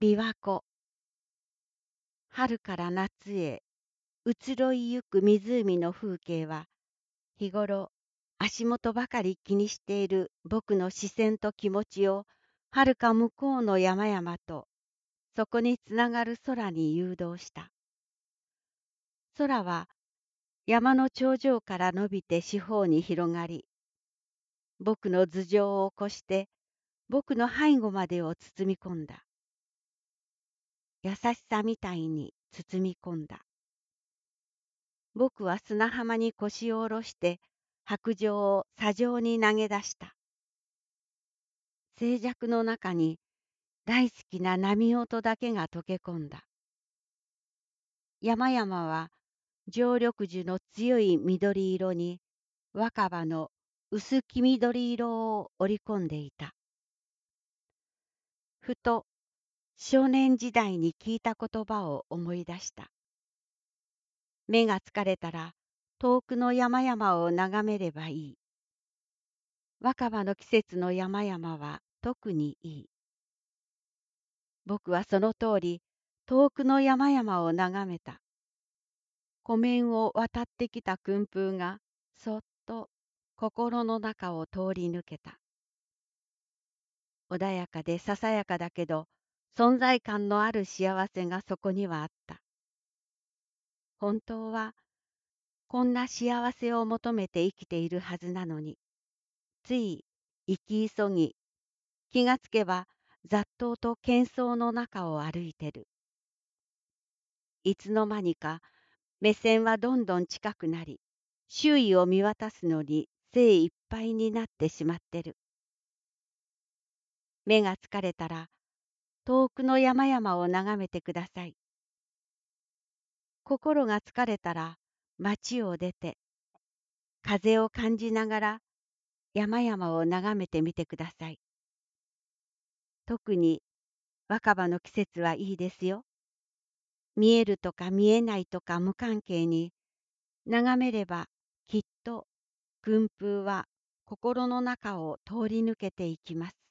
琵琶湖春から夏へ移ろいゆく湖の風景は日頃足元ばかり気にしている僕の視線と気持ちをはるか向こうの山々とそこにつながる空に誘導した。空は山の頂上から伸びて四方に広がり、僕の頭上を起こして僕の背後までを包み込んだ。優しさみたいに包み込んだ。僕は砂浜に腰を下ろして白状を砂上に投げ出した。静寂の中に大好きな波音だけが溶け込んだ。山々は常緑樹の強い緑色に若葉の薄黄緑色を織り込んでいた。ふと少年時代に聞いた言葉を思い出した。目が疲れたら遠くの山々を眺めればいい。若葉の季節の山々は特にいい。僕はその通り遠くの山々を眺めた。湖面を渡ってきた訓風がそっと心の中を通り抜けた。穏やかでささやかだけど存在感のある幸せがそこにはあった。本当はこんな幸せを求めて生きているはずなのに、つい生き急ぎ、気がつけば雑踏と喧騒の中を歩いてる。いつの間にか目線はどんどん近くなり、周囲を見渡すのに精いっぱいになってしまってる。目が疲れたら遠くの山々を眺めてください。心が疲れたら町を出て風を感じながら山々を眺めてみてください。特に若葉の季節はいいですよ。見えるとか見えないとか無関係に眺めればきっと訓風は心の中を通り抜けていきます。